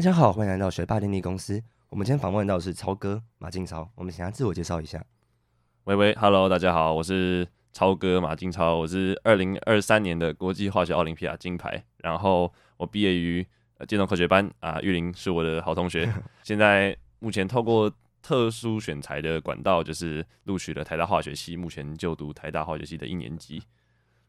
大家好，欢迎来到学霸电力公司。我们今天访问到的是超哥马静超，我们请他自我介绍一下。喂喂，Hello，大家好，我是超哥马静超，我是二零二三年的国际化学奥林匹亚金牌，然后我毕业于建中科学班啊，玉林是我的好同学。现在目前透过特殊选材的管道，就是录取了台大化学系，目前就读台大化学系的一年级。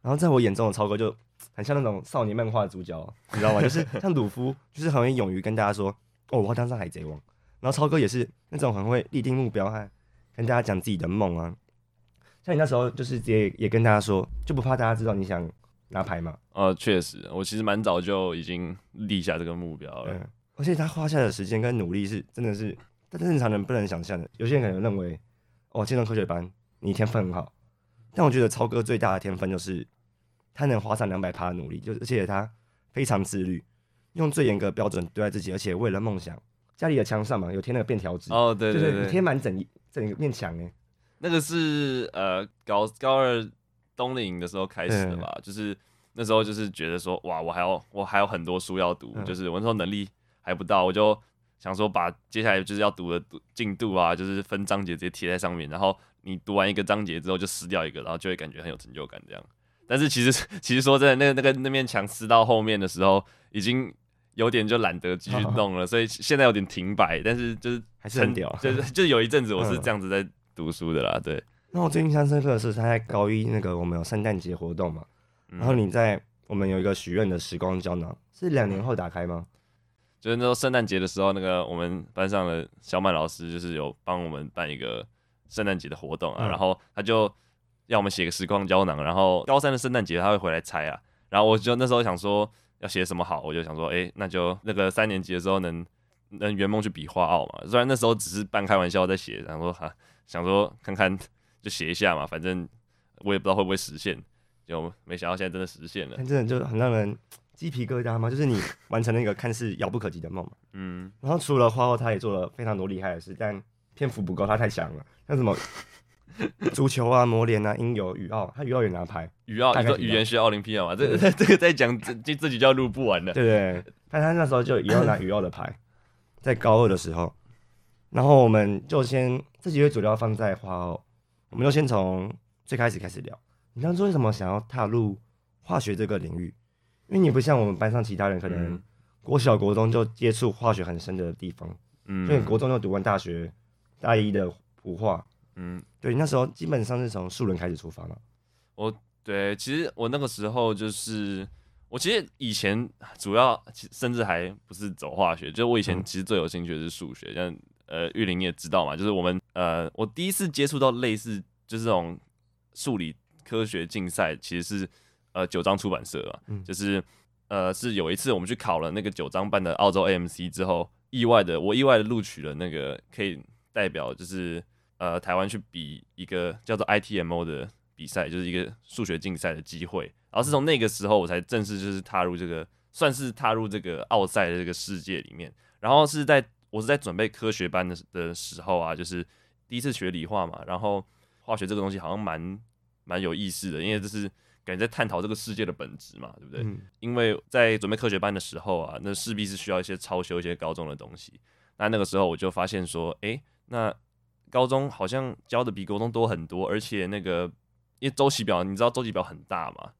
然后在我眼中的超哥就很像那种少年漫画的主角，你知道吗？就是像鲁夫，就是很会勇于跟大家说：“哦，我要当上海贼王。”然后超哥也是那种很会立定目标，还跟大家讲自己的梦啊。像你那时候就是直接也跟大家说，就不怕大家知道你想拿牌嘛？呃，确实，我其实蛮早就已经立下这个目标了。嗯，而且他花下的时间跟努力是真的是，但正常人不能想象的。有些人可能认为，哦，建中科学班你天分很好。但我觉得超哥最大的天分就是，他能花上两百趴的努力，就而且他非常自律，用最严格的标准对待自己，而且为了梦想，家里的墙上嘛有贴那个便条纸哦，对对对，贴满整一整一面墙哎，那个是呃高高二冬令营的时候开始的吧，嗯、就是那时候就是觉得说哇，我还要我还有很多书要读，嗯、就是我那时候能力还不到，我就想说把接下来就是要读的进度啊，就是分章节直接贴在上面，然后。你读完一个章节之后就撕掉一个，然后就会感觉很有成就感这样。但是其实 其实说真的，那个那个那面墙撕到后面的时候，已经有点就懒得继续 弄了，所以现在有点停摆。但是就是还是很屌，就是就有一阵子我是这样子在读书的啦。对。那我最印象深刻的是他在高一那个我们有圣诞节活动嘛，然后你在我们有一个许愿的时光胶囊，是两年后打开吗？就是那时候圣诞节的时候，那个我们班上的小满老师就是有帮我们办一个。圣诞节的活动啊，嗯、然后他就要我们写个时光胶囊，然后高三的圣诞节他会回来拆啊，然后我就那时候想说要写什么好，我就想说，哎、欸，那就那个三年级的时候能能圆梦去比画奥嘛，虽然那时候只是半开玩笑在写，然后说哈，想说看看就写一下嘛，反正我也不知道会不会实现，就没想到现在真的实现了，真的就很让人鸡皮疙瘩吗，就是你完成了一个看似遥不可及的梦嘛，嗯，然后除了花奥，他也做了非常多厉害的事，但。篇幅不够，他太强了。像什么 足球啊、磨联啊、英游、语奥，他语奥也拿牌。语奥，你说语言学奥林匹亚嘛？这个 这个在讲这这这几就录不完了。对对，但他那时候就也要拿语奥的牌，在高二的时候。然后我们就先这几位主要放在花奥，我们就先从最开始开始聊。你当初为什么想要踏入化学这个领域？因为你不像我们班上其他人，可能国小国中就接触化学很深的地方。嗯，所以国中就读完大学。大一的普化，嗯，对，那时候基本上是从数人开始出发嘛。我对，其实我那个时候就是，我其实以前主要甚至还不是走化学，就是我以前其实最有兴趣的是数学。像呃玉林你也知道嘛，就是我们呃我第一次接触到类似就是这种数理科学竞赛，其实是呃九章出版社啊，嗯、就是呃是有一次我们去考了那个九章办的澳洲 AMC 之后，意外的我意外的录取了那个可以。代表就是呃台湾去比一个叫做 ITMO 的比赛，就是一个数学竞赛的机会。然后是从那个时候我才正式就是踏入这个，算是踏入这个奥赛的这个世界里面。然后是在我是在准备科学班的的时候啊，就是第一次学理化嘛，然后化学这个东西好像蛮蛮有意思的，因为这是感觉在探讨这个世界的本质嘛，对不对？嗯、因为在准备科学班的时候啊，那势必是需要一些超修一些高中的东西。那那个时候我就发现说，哎、欸。那高中好像教的比国中多很多，而且那个因为周期表，你知道周期表很大嘛，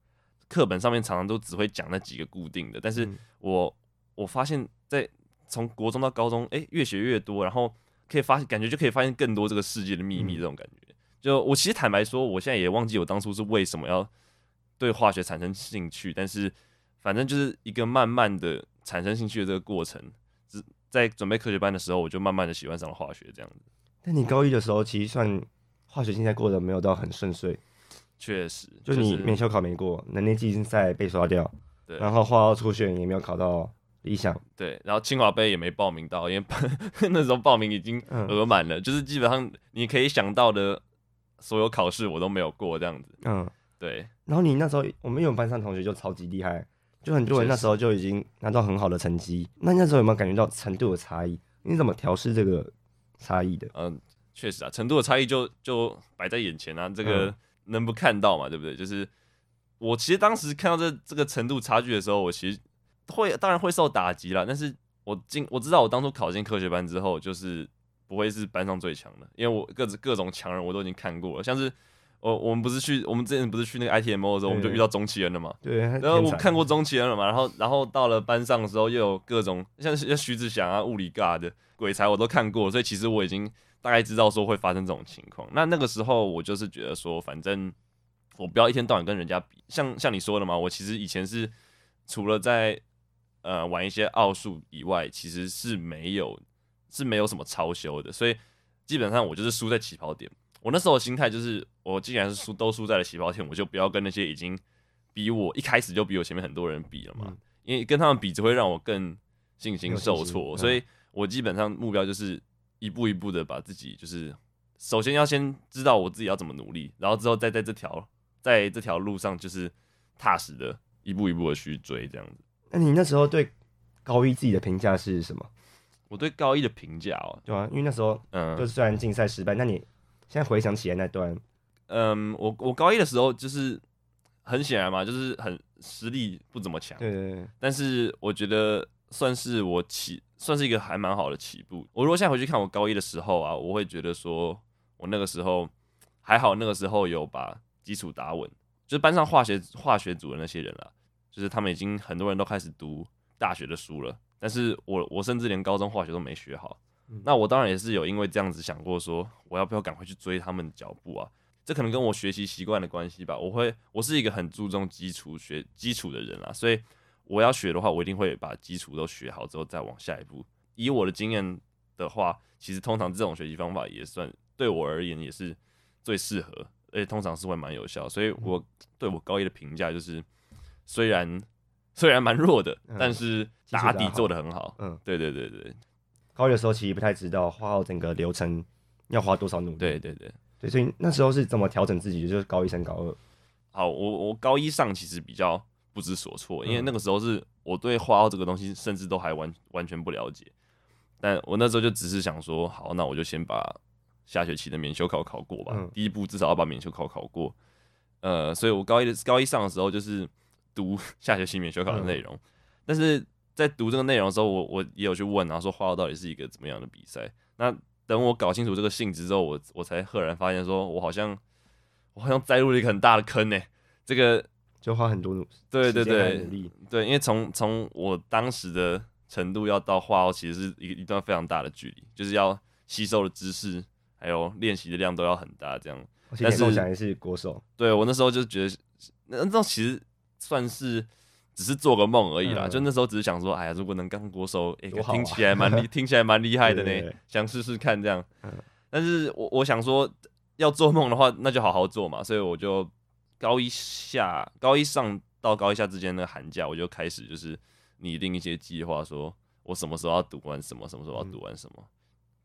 课本上面常常都只会讲那几个固定的。但是我我发现，在从国中到高中，哎、欸，越学越多，然后可以发现，感觉就可以发现更多这个世界的秘密，这种感觉。就我其实坦白说，我现在也忘记我当初是为什么要对化学产生兴趣，但是反正就是一个慢慢的产生兴趣的这个过程。只在准备科学班的时候，我就慢慢的喜欢上了化学这样子。但你高一的时候，其实算化学竞赛过得没有到很顺遂。确实，就你免修考没过，能力竞赛被刷掉，对，然后化奥初选也没有考到理想，对，然后清华杯也没报名到，因为 那时候报名已经额满了，嗯、就是基本上你可以想到的所有考试我都没有过这样子。嗯，对。然后你那时候，我们有班上同学就超级厉害。就很多人那时候就已经拿到很好的成绩，那那时候有没有感觉到程度的差异？你怎么调试这个差异的？嗯，确实啊，程度的差异就就摆在眼前啊，这个能不看到嘛？对不对？就是我其实当时看到这这个程度差距的时候，我其实会当然会受打击啦，但是我进我知道我当初考进科学班之后，就是不会是班上最强的，因为我各各种强人我都已经看过了，像是我我们不是去我们之前不是去那个 ITMO 的时候，我们就遇到钟奇恩了嘛，对，然后我看过钟奇恩了嘛，然后然后到了班上的时候又有各种像像徐子祥啊、物理尬的鬼才我都看过，所以其实我已经大概知道说会发生这种情况。那那个时候我就是觉得说，反正我不要一天到晚跟人家比，像像你说的嘛，我其实以前是除了在呃，玩一些奥数以外，其实是没有是没有什么超修的，所以基本上我就是输在起跑点。我那时候的心态就是，我既然是输都输在了起跑线，我就不要跟那些已经比我一开始就比我前面很多人比了嘛，嗯、因为跟他们比只会让我更信心受挫。所以我基本上目标就是一步一步的把自己，就是首先要先知道我自己要怎么努力，然后之后再在这条在这条路上就是踏实的一步一步的去追这样子。那你那时候对高一自己的评价是什么？我对高一的评价哦，对啊，因为那时候，嗯，就是虽然竞赛失败，那你现在回想起来那段，嗯，我我高一的时候就是很显然嘛，就是很实力不怎么强，对对对。但是我觉得算是我起，算是一个还蛮好的起步。我如果现在回去看我高一的时候啊，我会觉得说我那个时候还好，那个时候有把基础打稳，就是班上化学化学组的那些人啊。就是他们已经很多人都开始读大学的书了，但是我我甚至连高中化学都没学好。嗯、那我当然也是有因为这样子想过说，我要不要赶快去追他们脚步啊？这可能跟我学习习惯的关系吧。我会，我是一个很注重基础学基础的人啊，所以我要学的话，我一定会把基础都学好之后再往下一步。以我的经验的话，其实通常这种学习方法也算对我而言也是最适合，而且通常是会蛮有效。所以我对我高一的评价就是。虽然虽然蛮弱的，嗯、但是打底做的很好。嗯，对对对对。高一的时候其实不太知道画好整个流程要花多少努力。对对对对，所以那时候是怎么调整自己？就是高一升高二。好，我我高一上其实比较不知所措，因为那个时候是我对花奥这个东西甚至都还完完全不了解。但我那时候就只是想说，好，那我就先把下学期的免修考考过吧。嗯、第一步至少要把免修考考过。呃，所以我高一的高一上的时候就是。读 下学期免修考的内容，嗯、但是在读这个内容的时候，我我也有去问，然后说花奥到底是一个怎么样的比赛？那等我搞清楚这个性质之后，我我才赫然发现，说我好像我好像栽入了一个很大的坑呢。这个就花很多努，对对对，对，因为从从我当时的程度要到画奥，其实是一一段非常大的距离，就是要吸收的知识还有练习的量都要很大，这样。但是梦想也是国手，对我那时候就觉得，那那其实。算是只是做个梦而已啦，嗯、就那时候只是想说，哎呀，如果能当国手，哎、听起来蛮厉，听起来蛮厉害的呢，想试试看这样。嗯、但是我我想说，要做梦的话，那就好好做嘛。所以我就高一下、高一上到高一下之间的寒假，我就开始就是拟定一些计划，说我什么时候要读完什么，什么时候要读完什么，嗯、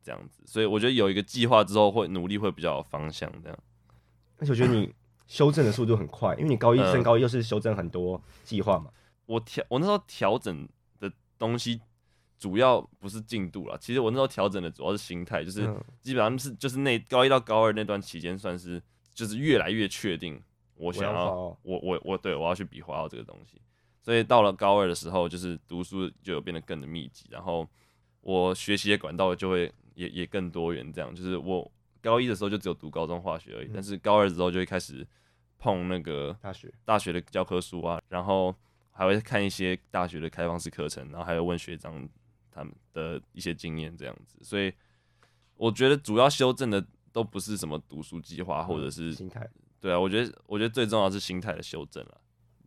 这样子。所以我觉得有一个计划之后，会努力会比较有方向这样。而且我觉得你。修正的速度很快，因为你高一升高一又是修正很多计划嘛。嗯、我调我那时候调整的东西主要不是进度啦，其实我那时候调整的主要是心态，就是基本上是就是那高一到高二那段期间，算是就是越来越确定我想要我我我，对我要去比划奥这个东西，所以到了高二的时候，就是读书就有变得更的密集，然后我学习的管道就会也也更多元，这样。就是我。高一的时候就只有读高中化学而已，嗯、但是高二之后就会开始碰那个大学。大学的教科书啊，然后还会看一些大学的开放式课程，然后还有问学长他们的一些经验这样子。所以我觉得主要修正的都不是什么读书计划或者是心态，对啊，我觉得我觉得最重要的是心态的修正了。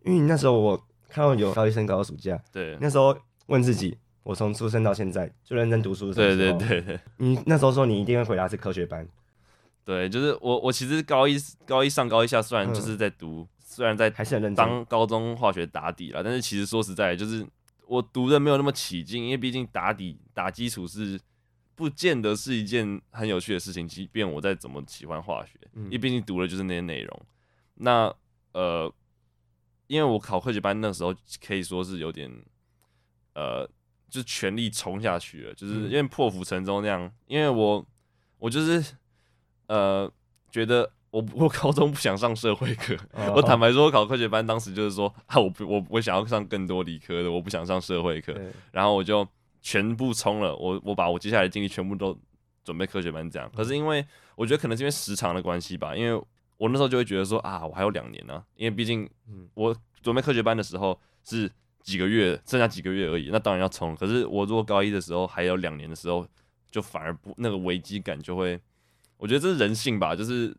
因为那时候我看到有高一升高二暑假，对，那时候问自己，我从出生到现在就认真读书，对对对对，你那时候说你一定会回答是科学班。对，就是我，我其实高一高一上高一下，虽然就是在读，嗯、虽然在还是很认真当高中化学打底了，但是其实说实在，就是我读的没有那么起劲，因为毕竟打底打基础是不见得是一件很有趣的事情，即便我再怎么喜欢化学，嗯、因为毕竟读的就是那些内容。那呃，因为我考科学班那时候可以说是有点呃，就全力冲下去了，就是因为破釜沉舟那样，因为我我就是。呃，觉得我 我高中不想上社会课，哦、我坦白说，我考科学班当时就是说啊，我不我我想要上更多理科的，我不想上社会课。然后我就全部冲了，我我把我接下来的精力全部都准备科学班这样。可是因为我觉得可能是因为时长的关系吧，因为我那时候就会觉得说啊，我还有两年呢、啊，因为毕竟我准备科学班的时候是几个月，剩下几个月而已，那当然要冲。可是我如果高一的时候还有两年的时候，就反而不那个危机感就会，我觉得这是人性吧，就是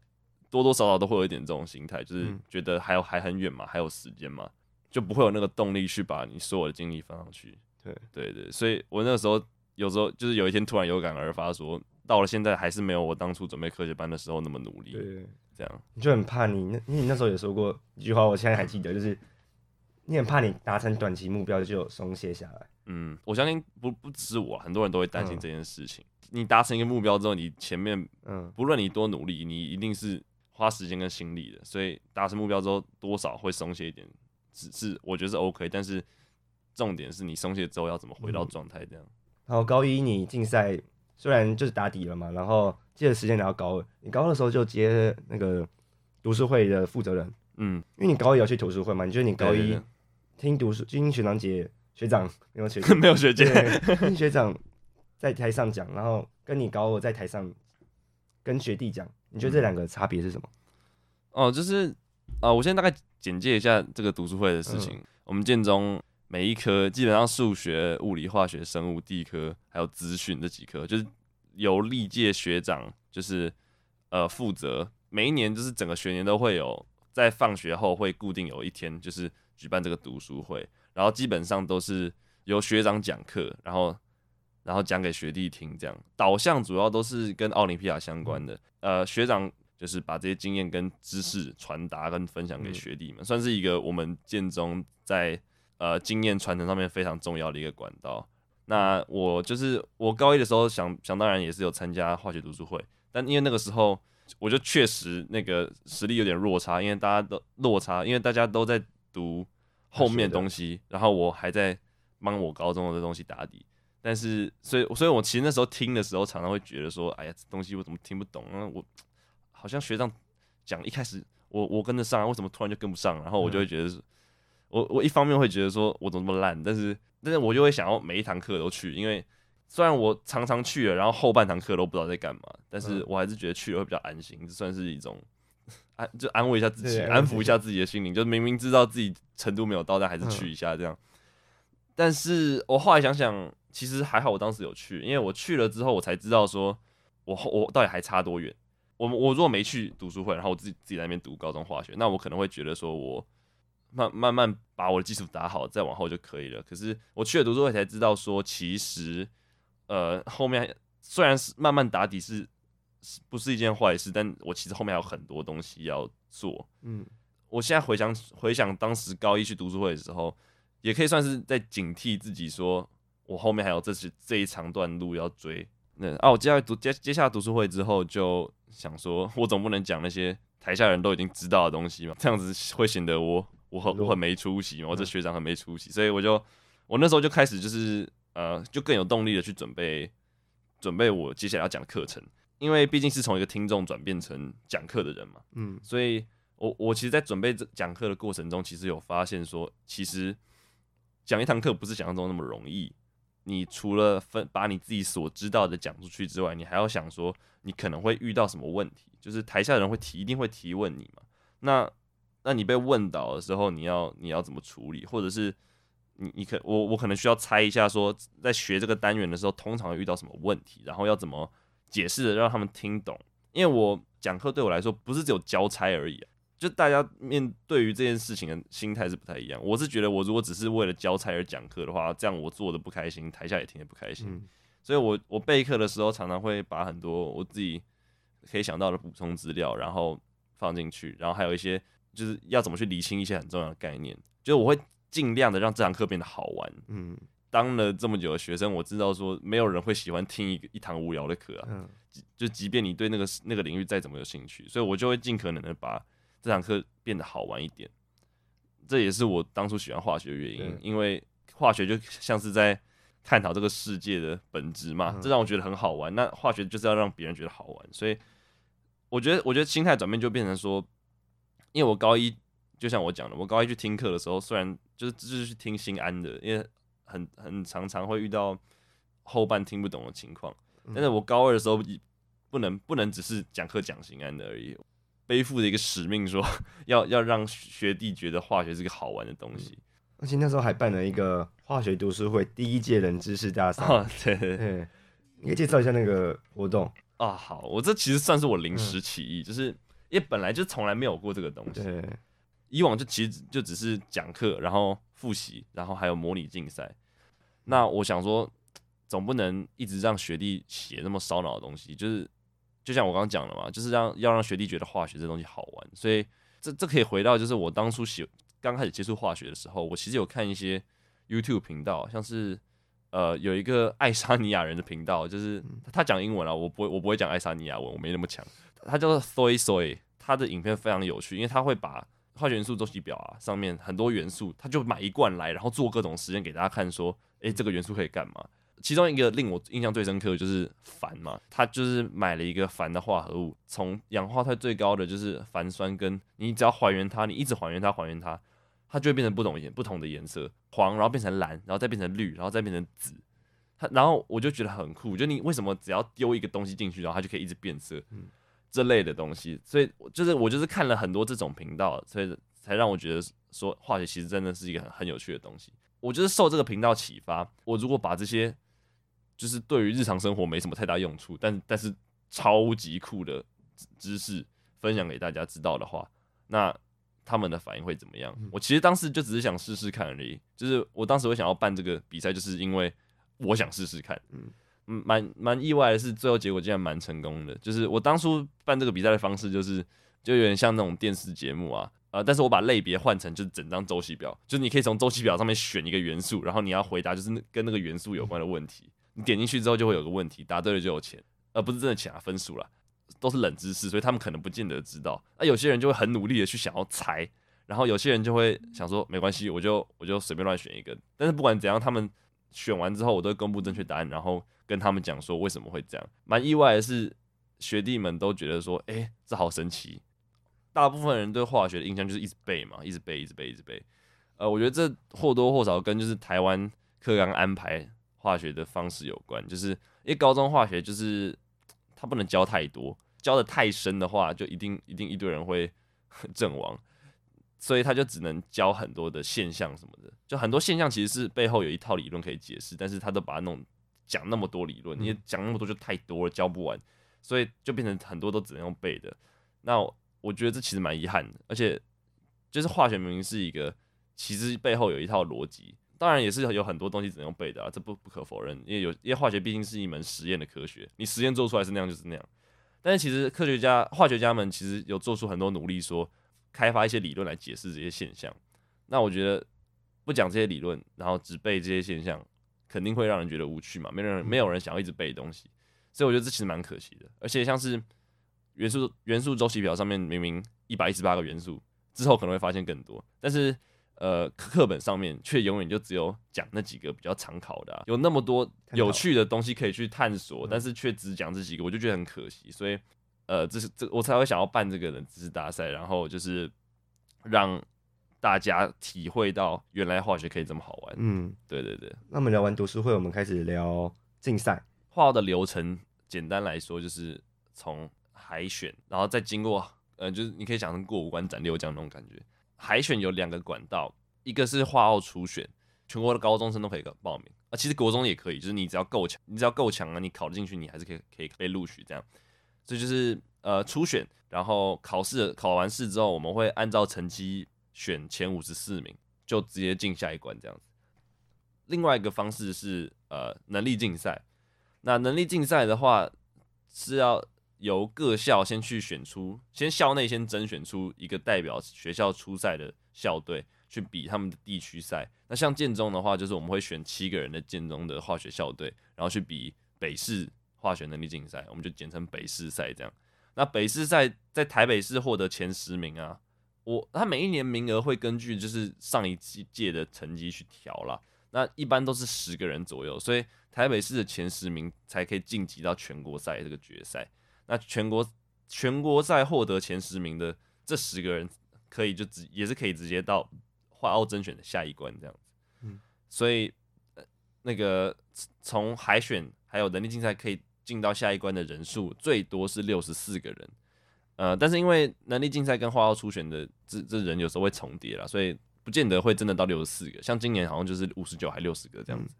多多少少都会有一点这种心态，就是觉得还有还很远嘛，还有时间嘛，就不会有那个动力去把你所有的精力放上去。对对对，所以我那个时候有时候就是有一天突然有感而发说，说到了现在还是没有我当初准备科学班的时候那么努力。对，这样你就很怕你那，因为你那时候也说过一句话，我现在还记得，就是你很怕你达成短期目标就松懈下来。嗯，我相信不不只是我，很多人都会担心这件事情。嗯、你达成一个目标之后，你前面嗯，不论你多努力，你一定是花时间跟心力的，所以达成目标之后多少会松懈一点，只是我觉得是 OK，但是。重点是你松懈之后要怎么回到状态，这样、嗯。然后高一你竞赛虽然就是打底了嘛，然后接着时间来到高二，你高二的时候就接那个读书会的负责人，嗯，因为你高一要去读书会嘛，你觉得你高一听读书听学长姐学长没有学 没有学姐听学长在台上讲，然后跟你高二在台上跟学弟讲，你觉得这两个差别是什么？嗯、哦，就是啊、呃，我先大概简介一下这个读书会的事情，嗯、我们建中。每一科基本上数学、物理、化学、生物、地科还有资讯这几科，就是由历届学长就是呃负责。每一年就是整个学年都会有，在放学后会固定有一天就是举办这个读书会，然后基本上都是由学长讲课，然后然后讲给学弟听，这样导向主要都是跟奥林匹亚相关的。呃，学长就是把这些经验跟知识传达跟分享给学弟们，算是一个我们建中在。呃，经验传承上面非常重要的一个管道。那我就是我高一的时候想想当然也是有参加化学读书会，但因为那个时候我就确实那个实力有点落差，因为大家都落差，因为大家都在读后面的东西，然后我还在帮我高中的东西打底。但是，所以，所以我其实那时候听的时候，常常会觉得说，哎呀，这东西我怎么听不懂啊？我好像学长讲一开始我我跟得上，为什么突然就跟不上？然后我就会觉得。嗯我我一方面会觉得说我怎么那么烂，但是但是我就会想要每一堂课都去，因为虽然我常常去了，然后后半堂课都不知道在干嘛，但是我还是觉得去了会比较安心，这算是一种安就安慰一下自己，安抚一下自己的心灵，就明明知道自己程度没有到，但还是去一下这样。但是我后来想想，其实还好，我当时有去，因为我去了之后，我才知道说我我到底还差多远。我我如果没去读书会，然后我自己自己在那边读高中化学，那我可能会觉得说我。慢慢慢把我的基础打好，再往后就可以了。可是我去了读书会才知道，说其实，呃，后面虽然是慢慢打底是，是不是一件坏事？但我其实后面还有很多东西要做。嗯，我现在回想回想当时高一去读书会的时候，也可以算是在警惕自己，说我后面还有这是这一长段路要追。那啊，我接下来读接接下来读书会之后，就想说我总不能讲那些台下人都已经知道的东西嘛，这样子会显得我。我很我很没出息嘛，我这学长很没出息，所以我就我那时候就开始就是呃，就更有动力的去准备准备我接下来要讲的课程，因为毕竟是从一个听众转变成讲课的人嘛，嗯，所以我我其实，在准备这讲课的过程中，其实有发现说，其实讲一堂课不是想象中那么容易。你除了分把你自己所知道的讲出去之外，你还要想说，你可能会遇到什么问题，就是台下的人会提，一定会提问你嘛，那。那你被问倒的时候，你要你要怎么处理？或者是你你可我我可能需要猜一下，说在学这个单元的时候，通常遇到什么问题，然后要怎么解释的让他们听懂？因为我讲课对我来说不是只有交差而已啊，就大家面对于这件事情的心态是不太一样。我是觉得我如果只是为了教差而讲课的话，这样我做的不开心，台下也听得不开心。嗯、所以我我备课的时候常常会把很多我自己可以想到的补充资料，然后放进去，然后还有一些。就是要怎么去理清一些很重要的概念，就是我会尽量的让这堂课变得好玩。嗯，当了这么久的学生，我知道说没有人会喜欢听一个一堂无聊的课啊。嗯，就即便你对那个那个领域再怎么有兴趣，所以我就会尽可能的把这堂课变得好玩一点。这也是我当初喜欢化学的原因，因为化学就像是在探讨这个世界的本质嘛，这让我觉得很好玩。那化学就是要让别人觉得好玩，所以我觉得我觉得心态转变就变成说。因为我高一就像我讲的，我高一去听课的时候，虽然就是就是去听心安的，因为很很常常会遇到后半听不懂的情况。但是我高二的时候，不能不能只是讲课讲心安的而已，背负着一个使命说，说要要让学弟觉得化学是个好玩的东西。而且那时候还办了一个化学读书会第一届冷知识大赛。哦，对对对，你可以介绍一下那个活动啊？好，我这其实算是我临时起意，嗯、就是因为本来就从来没有过这个东西。对，以往就其实就只是讲课，然后复习，然后还有模拟竞赛。那我想说。总不能一直让学弟写那么烧脑的东西，就是就像我刚刚讲了嘛，就是让要让学弟觉得化学这东西好玩，所以这这可以回到就是我当初写刚开始接触化学的时候，我其实有看一些 YouTube 频道，像是呃有一个爱沙尼亚人的频道，就是他讲英文啊，我不会我不会讲爱沙尼亚文，我没那么强，他叫做 Soy Soy，他的影片非常有趣，因为他会把化学元素周期表啊上面很多元素，他就买一罐来，然后做各种实验给大家看，说诶这个元素可以干嘛。其中一个令我印象最深刻的就是鈩嘛，他就是买了一个鈩的化合物，从氧化态最高的就是钒酸根，你只要还原它，你一直还原它，还原它，它就会变成不同颜不同的颜色，黄，然后变成蓝，然后再变成绿，然后再变成紫。它，然后我就觉得很酷，就你为什么只要丢一个东西进去，然后它就可以一直变色，这类的东西。所以就是我就是看了很多这种频道，所以才让我觉得说化学其实真的是一个很很有趣的东西。我就是受这个频道启发，我如果把这些就是对于日常生活没什么太大用处，但但是超级酷的知识分享给大家知道的话，那他们的反应会怎么样？我其实当时就只是想试试看而已。就是我当时会想要办这个比赛，就是因为我想试试看。嗯嗯，蛮蛮意外的是，最后结果竟然蛮成功的。就是我当初办这个比赛的方式，就是就有点像那种电视节目啊，呃，但是我把类别换成就是整张周期表，就是你可以从周期表上面选一个元素，然后你要回答就是跟那个元素有关的问题。你点进去之后就会有个问题，答对了就有钱，而不是真的抢分数啦，都是冷知识，所以他们可能不见得知道。那有些人就会很努力的去想要猜，然后有些人就会想说没关系，我就我就随便乱选一个。但是不管怎样，他们选完之后，我都会公布正确答案，然后跟他们讲说为什么会这样。蛮意外的是，学弟们都觉得说，哎、这好神奇。大部分人对化学的印象就是一直背嘛，一直背，一直背，一直背。呃，我觉得这或多或少跟就是台湾课纲安排。化学的方式有关，就是因为高中化学就是他不能教太多，教的太深的话，就一定一定一堆人会 阵亡，所以他就只能教很多的现象什么的，就很多现象其实是背后有一套理论可以解释，但是他都把它弄讲那么多理论，你讲那么多就太多了，教不完，所以就变成很多都只能用背的。那我觉得这其实蛮遗憾的，而且就是化学明明是一个，其实背后有一套逻辑。当然也是有很多东西只能用背的啊，这不不可否认，因为有因为化学毕竟是一门实验的科学，你实验做出来是那样就是那样。但是其实科学家、化学家们其实有做出很多努力，说开发一些理论来解释这些现象。那我觉得不讲这些理论，然后只背这些现象，肯定会让人觉得无趣嘛，没人没有人想要一直背东西。所以我觉得这其实蛮可惜的。而且像是元素元素周期表上面明明一百一十八个元素，之后可能会发现更多，但是。呃，课本上面却永远就只有讲那几个比较常考的，啊，有那么多有趣的东西可以去探索，但是却只讲这几个，我就觉得很可惜。所以，呃，这是这我才会想要办这个人知识大赛，然后就是让大家体会到原来化学可以这么好玩。嗯，对对对。那我们聊完读书会，我们开始聊竞赛。画的流程简单来说，就是从海选，然后再经过，呃，就是你可以想成过五关斩六将那种感觉。海选有两个管道，一个是化奥初选，全国的高中生都可以报名啊，其实国中也可以，就是你只要够强，你只要够强啊，你考进去，你还是可以可以被录取这样。这就是呃初选，然后考试考完试之后，我们会按照成绩选前五十四名，就直接进下一关这样子。另外一个方式是呃能力竞赛，那能力竞赛的话是要。由各校先去选出，先校内先甄选出一个代表学校出赛的校队，去比他们的地区赛。那像建中的话，就是我们会选七个人的建中的化学校队，然后去比北市化学能力竞赛，我们就简称北市赛这样。那北市赛在台北市获得前十名啊，我他每一年名额会根据就是上一届的成绩去调啦。那一般都是十个人左右，所以台北市的前十名才可以晋级到全国赛这个决赛。那全国全国赛获得前十名的这十个人，可以就直也是可以直接到化奥甄选的下一关这样子。嗯，所以呃那个从海选还有能力竞赛可以进到下一关的人数最多是六十四个人，呃，但是因为能力竞赛跟花奥初选的这这人有时候会重叠啦，所以不见得会真的到六十四个。像今年好像就是五十九还六十个这样子。嗯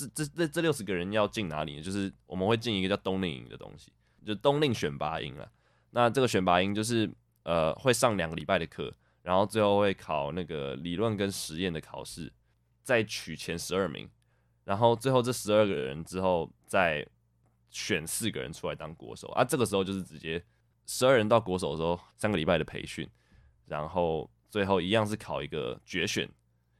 这这这这六十个人要进哪里呢？就是我们会进一个叫冬令营的东西，就冬令选拔营了。那这个选拔营就是呃会上两个礼拜的课，然后最后会考那个理论跟实验的考试，再取前十二名，然后最后这十二个人之后再选四个人出来当国手啊。这个时候就是直接十二人到国手的时候三个礼拜的培训，然后最后一样是考一个决选，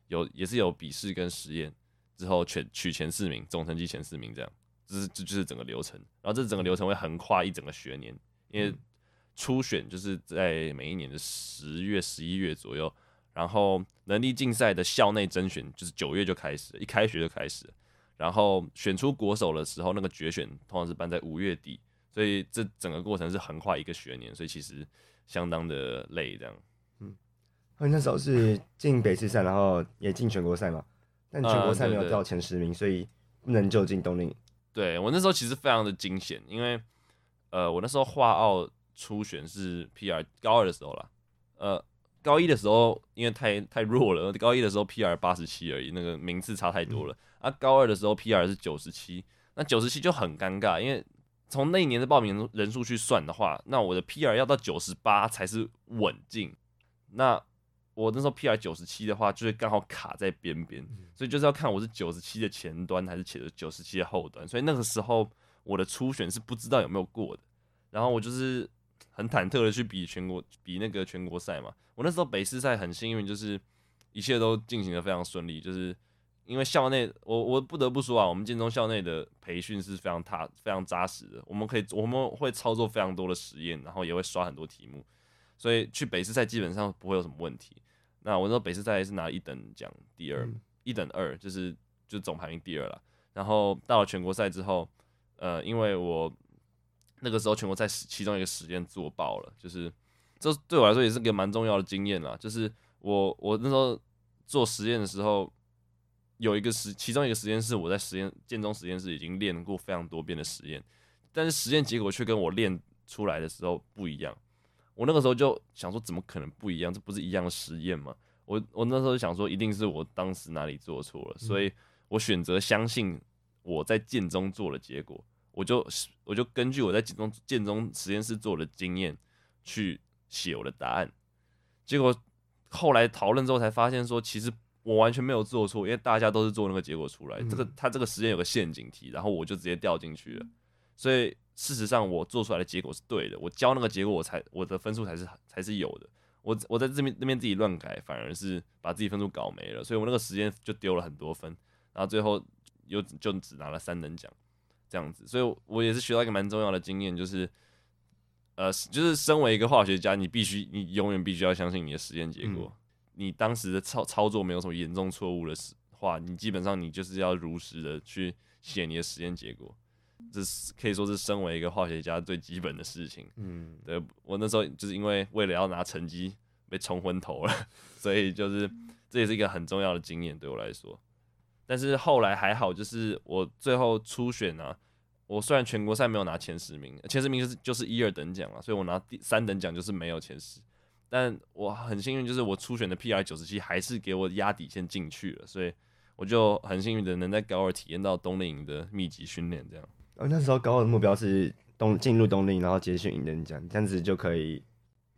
有也是有笔试跟实验。之后全取前四名，总成绩前四名，这样，这是这就是整个流程。然后这整个流程会横跨一整个学年，因为初选就是在每一年的十月、十一月左右，然后能力竞赛的校内甄选就是九月就开始，一开学就开始。然后选出国手的时候，那个决选通常是办在五月底，所以这整个过程是横跨一个学年，所以其实相当的累，这样。嗯，那时候是进北市赛，然后也进全国赛嘛。但全国赛没有到前十名，嗯、对对对，所以不能就进冬令。对，我那时候其实非常的惊险，因为呃，我那时候画奥初选是 PR 高二的时候啦，呃，高一的时候因为太太弱了，高一的时候 PR 八十七而已，那个名次差太多了。嗯、啊，高二的时候 PR 是九十七，那九十七就很尴尬，因为从那一年的报名人数去算的话，那我的 PR 要到九十八才是稳进。那我那时候 PR 九十七的话，就是刚好卡在边边，所以就是要看我是九十七的前端还是九十七的后端。所以那个时候我的初选是不知道有没有过的，然后我就是很忐忑的去比全国比那个全国赛嘛。我那时候北师赛很幸运，就是一切都进行的非常顺利，就是因为校内我我不得不说啊，我们建中校内的培训是非常踏非常扎实的，我们可以我们会操作非常多的实验，然后也会刷很多题目，所以去北师赛基本上不会有什么问题。那我那时候北师赛是拿一等奖第二，嗯、一等二就是就总排名第二了。然后到了全国赛之后，呃，因为我那个时候全国赛其中一个实验做爆了，就是这对我来说也是个蛮重要的经验啦。就是我我那时候做实验的时候，有一个实其中一个实验室，我在实验建中实验室已经练过非常多遍的实验，但是实验结果却跟我练出来的时候不一样。我那个时候就想说，怎么可能不一样？这不是一样的实验吗？我我那时候想说，一定是我当时哪里做错了，所以我选择相信我在建中做的结果，我就我就根据我在建中建中实验室做的经验去写我的答案。结果后来讨论之后才发现，说其实我完全没有做错，因为大家都是做那个结果出来。这个他这个实验有个陷阱题，然后我就直接掉进去了，所以。事实上，我做出来的结果是对的。我教那个结果，我才我的分数才是才是有的。我我在这边那边自己乱改，反而是把自己分数搞没了。所以我那个时间就丢了很多分，然后最后又就只拿了三等奖，这样子。所以我也是学到一个蛮重要的经验，就是呃，就是身为一个化学家，你必须你永远必须要相信你的实验结果。嗯、你当时的操操作没有什么严重错误的话，你基本上你就是要如实的去写你的实验结果。这是可以说是身为一个化学家最基本的事情。嗯，对，我那时候就是因为为了要拿成绩被冲昏头了，所以就是这也是一个很重要的经验对我来说。但是后来还好，就是我最后初选啊，我虽然全国赛没有拿前十名，前十名就是就是一二等奖了，所以我拿第三等奖就是没有前十。但我很幸运，就是我初选的 PR 九十七还是给我压底线进去了，所以我就很幸运的能在高二体验到冬令营的密集训练，这样。我那时候高二的目标是东进入冬令，然后接续一等奖，这样子就可以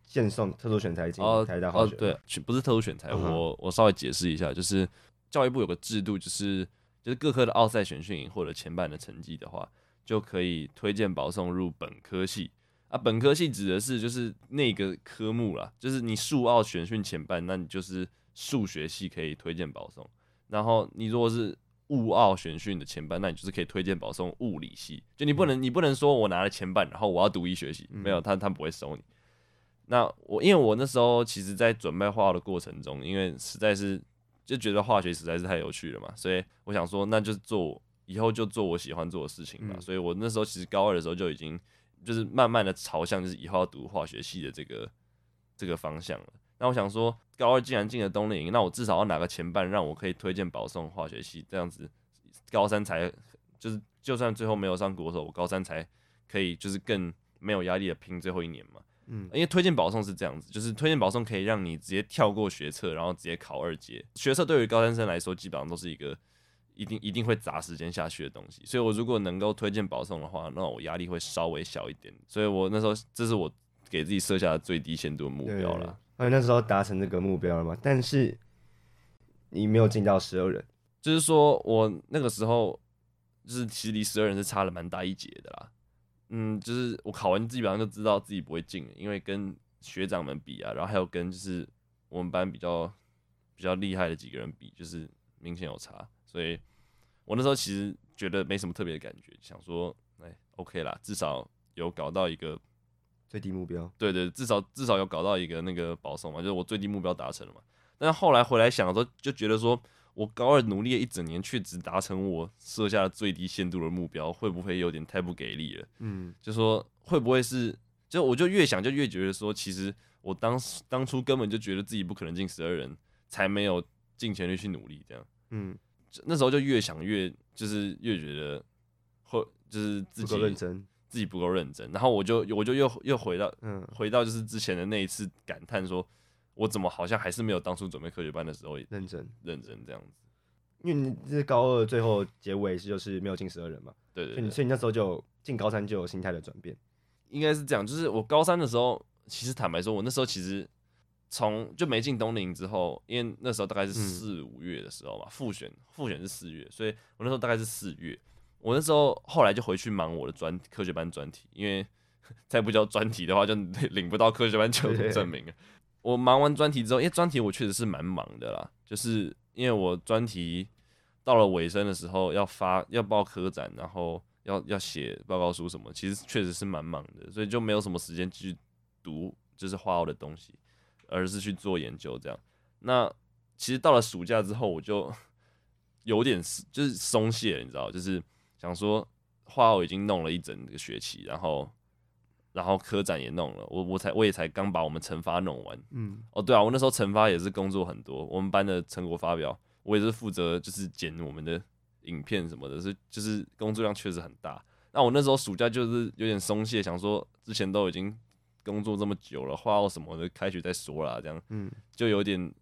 荐送特殊选材进台大化学。哦，对，不是特殊选才，我我稍微解释一下，就是教育部有个制度，就是就是各科的奥赛选训营或者前半的成绩的话，就可以推荐保送入本科系啊。本科系指的是就是那个科目啦，就是你数奥选训前半，那你就是数学系可以推荐保送，然后你如果是物奥选训的前半，那你就是可以推荐保送物理系。就你不能，你不能说我拿了前半，然后我要读医学系，没有，他他不会收你。那我因为我那时候其实，在准备化奥的过程中，因为实在是就觉得化学实在是太有趣了嘛，所以我想说，那就做以后就做我喜欢做的事情吧。所以我那时候其实高二的时候就已经就是慢慢的朝向就是以后要读化学系的这个这个方向了。那我想说，高二既然进了冬令营，那我至少要拿个前半，让我可以推荐保送化学系，这样子高三才就是就算最后没有上国手，我高三才可以就是更没有压力的拼最后一年嘛。嗯，因为推荐保送是这样子，就是推荐保送可以让你直接跳过学测，然后直接考二阶。学测对于高三生来说，基本上都是一个一定一定会砸时间下去的东西。所以我如果能够推荐保送的话，那我压力会稍微小一点。所以我那时候这是我给自己设下的最低限度的目标了。而那时候达成这个目标了吗？但是你没有进到十二人，就是说我那个时候就是其实离十二人是差了蛮大一截的啦。嗯，就是我考完基本上就知道自己不会进了，因为跟学长们比啊，然后还有跟就是我们班比较比较厉害的几个人比，就是明显有差，所以我那时候其实觉得没什么特别的感觉，想说哎，OK 啦，至少有搞到一个最低目标，对对，至少至少有搞到一个那个保送嘛，就是我最低目标达成了嘛。但是后来回来想的时候，就觉得说。我高二努力了一整年，却只达成我设下的最低限度的目标，会不会有点太不给力了？嗯，就说会不会是？就我就越想就越觉得说，其实我当时当初根本就觉得自己不可能进十二人，才没有尽全力去努力这样。嗯，那时候就越想越就是越觉得，会就是自己认真，自己不够认真。然后我就我就又又回到嗯回到就是之前的那一次感叹说。我怎么好像还是没有当初准备科学班的时候认真认真这样子？因为你这是高二最后结尾是就是没有进十二人嘛，对对，对，所以你所以你那时候就进高三就有心态的转变，应该是这样。就是我高三的时候，其实坦白说，我那时候其实从就没进东林之后，因为那时候大概是四五月的时候嘛，复选复选是四月，所以我那时候大概是四月。我那时候后来就回去忙我的专科学班专题，因为 再不交专题的话，就 领不到科学班就读证明了。我忙完专题之后，因为专题我确实是蛮忙的啦，就是因为我专题到了尾声的时候要发要报科展，然后要要写报告书什么，其实确实是蛮忙的，所以就没有什么时间去读就是化奥的东西，而是去做研究这样。那其实到了暑假之后，我就 有点就是松懈了，你知道，就是想说画我已经弄了一整个学期，然后。然后科展也弄了，我我才我也才刚把我们成发弄完，嗯，哦对啊，我那时候成发也是工作很多，我们班的成果发表，我也是负责就是剪我们的影片什么的，是就是工作量确实很大。那我那时候暑假就是有点松懈，想说之前都已经工作这么久了，画奥什么的开学再说啦，这样，嗯，就有点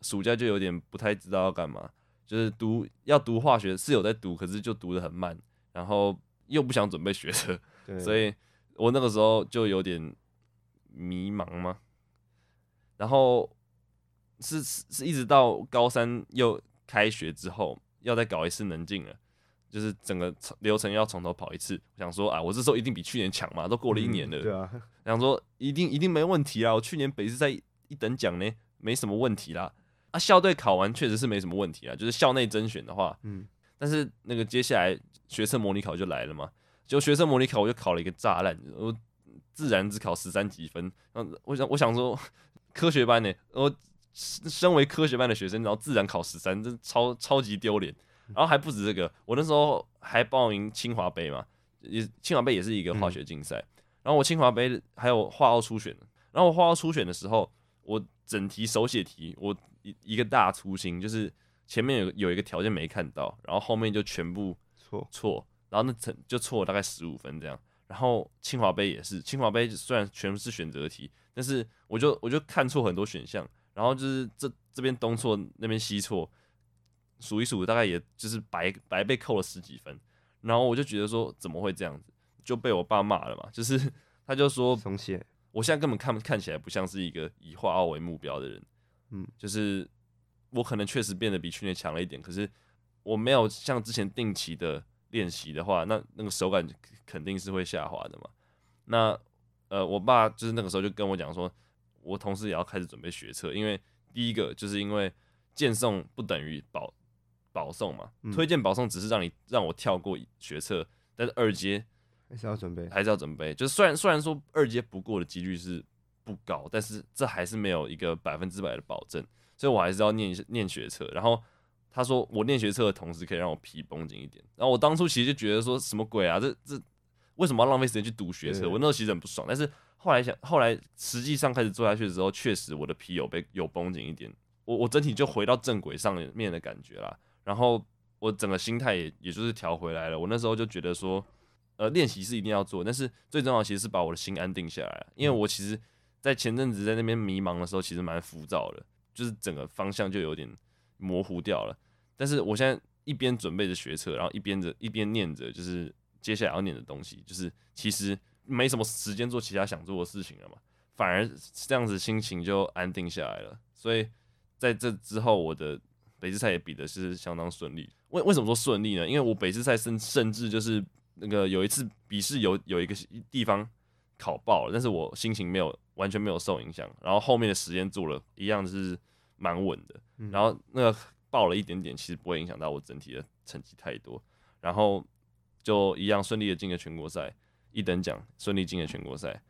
暑假就有点不太知道要干嘛，就是读要读化学是有在读，可是就读的很慢，然后又不想准备学车，所以。我那个时候就有点迷茫嘛，然后是是是一直到高三又开学之后，要再搞一次能进了，就是整个流程要从头跑一次。我想说啊，我这时候一定比去年强嘛，都过了一年了，嗯、对啊，想说一定一定没问题啊，我去年北师赛一等奖呢，没什么问题啦。啊，校队考完确实是没什么问题啊，就是校内甄选的话，嗯，但是那个接下来学测模拟考就来了嘛。就学生模拟考，我就考了一个炸烂，我自然只考十三几分。然后我想，我想说，科学班呢，我身为科学班的学生，然后自然考十三，这超超级丢脸。然后还不止这个，我那时候还报名清华杯嘛，也清华杯也是一个化学竞赛。然后我清华杯还有化奥初选，然后我化奥初选的时候，我整题手写题，我一一个大粗心，就是前面有有一个条件没看到，然后后面就全部错错。然后那成就错了大概十五分这样，然后清华杯也是，清华杯虽然全部是选择题，但是我就我就看错很多选项，然后就是这这边东错那边西错，数一数大概也就是白白被扣了十几分，然后我就觉得说怎么会这样子，就被我爸骂了嘛，就是 他就说，松懈，我现在根本看看起来不像是一个以化奥为目标的人，嗯，就是我可能确实变得比去年强了一点，可是我没有像之前定期的。练习的话，那那个手感肯定是会下滑的嘛。那呃，我爸就是那个时候就跟我讲说，我同时也要开始准备学车，因为第一个就是因为荐送不等于保保送嘛，嗯、推荐保送只是让你让我跳过学车，但是二阶还是要准备，还是要准备。就是虽然虽然说二阶不过的几率是不高，但是这还是没有一个百分之百的保证，所以我还是要念念学测，然后。他说：“我念学测的同时，可以让我皮绷紧一点。”然后我当初其实就觉得说什么鬼啊？这这为什么要浪费时间去读学测？我那时候其实很不爽。但是后来想，后来实际上开始做下去的时候，确实我的皮有被有绷紧一点。我我整体就回到正轨上面的感觉啦。然后我整个心态也也就是调回来了。我那时候就觉得说，呃，练习是一定要做，但是最重要的其实是把我的心安定下来。因为我其实，在前阵子在那边迷茫的时候，其实蛮浮躁的，就是整个方向就有点模糊掉了。但是我现在一边准备着学车，然后一边着一边念着，就是接下来要念的东西，就是其实没什么时间做其他想做的事情了嘛，反而这样子心情就安定下来了。所以在这之后，我的北师赛也比的是相当顺利。为为什么说顺利呢？因为我北师赛甚甚至就是那个有一次笔试有有一个地方考爆了，但是我心情没有完全没有受影响，然后后面的时间做了一样是蛮稳的，然后那个。爆了一点点，其实不会影响到我整体的成绩太多，然后就一样顺利的进了全国赛，一等奖顺利进了全国赛，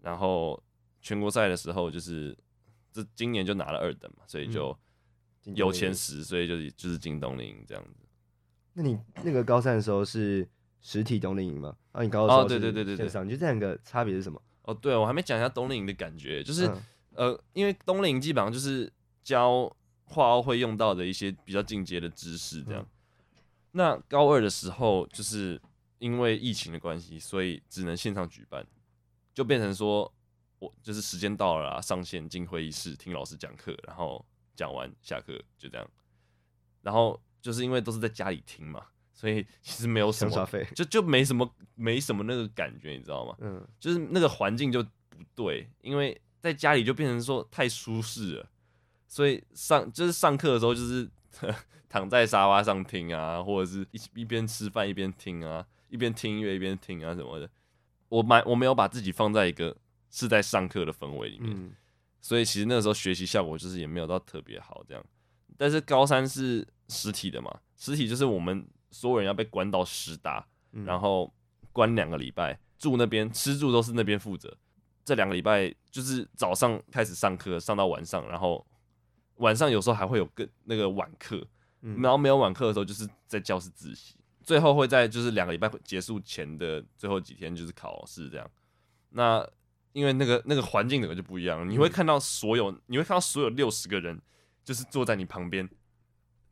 然后全国赛的时候就是这今年就拿了二等嘛，所以就有前十，所以就是就是进冬令营这样子。那你那个高三的时候是实体冬令营吗？啊，你高二哦，对对对对对，你觉得这两个差别是什么？哦，对，我还没讲一下冬令营的感觉，就是、嗯、呃，因为冬令营基本上就是教。画奥会用到的一些比较进阶的知识，这样。嗯、那高二的时候，就是因为疫情的关系，所以只能线上举办，就变成说，我就是时间到了啊，上线进会议室听老师讲课，然后讲完下课就这样。然后就是因为都是在家里听嘛，所以其实没有什么，就就没什么没什么那个感觉，你知道吗？嗯，就是那个环境就不对，因为在家里就变成说太舒适了。所以上就是上课的时候，就是 躺在沙发上听啊，或者是一一边吃饭一边听啊，一边听音乐一边听啊什么的。我蛮我没有把自己放在一个是在上课的氛围里面，所以其实那个时候学习效果就是也没有到特别好这样。但是高三是实体的嘛，实体就是我们所有人要被关到师大，然后关两个礼拜，住那边吃住都是那边负责。这两个礼拜就是早上开始上课，上到晚上，然后。晚上有时候还会有个那个晚课，然后没有晚课的时候就是在教室自习，最后会在就是两个礼拜结束前的最后几天就是考试这样。那因为那个那个环境整个就不一样，你会看到所有你会看到所有六十个人就是坐在你旁边，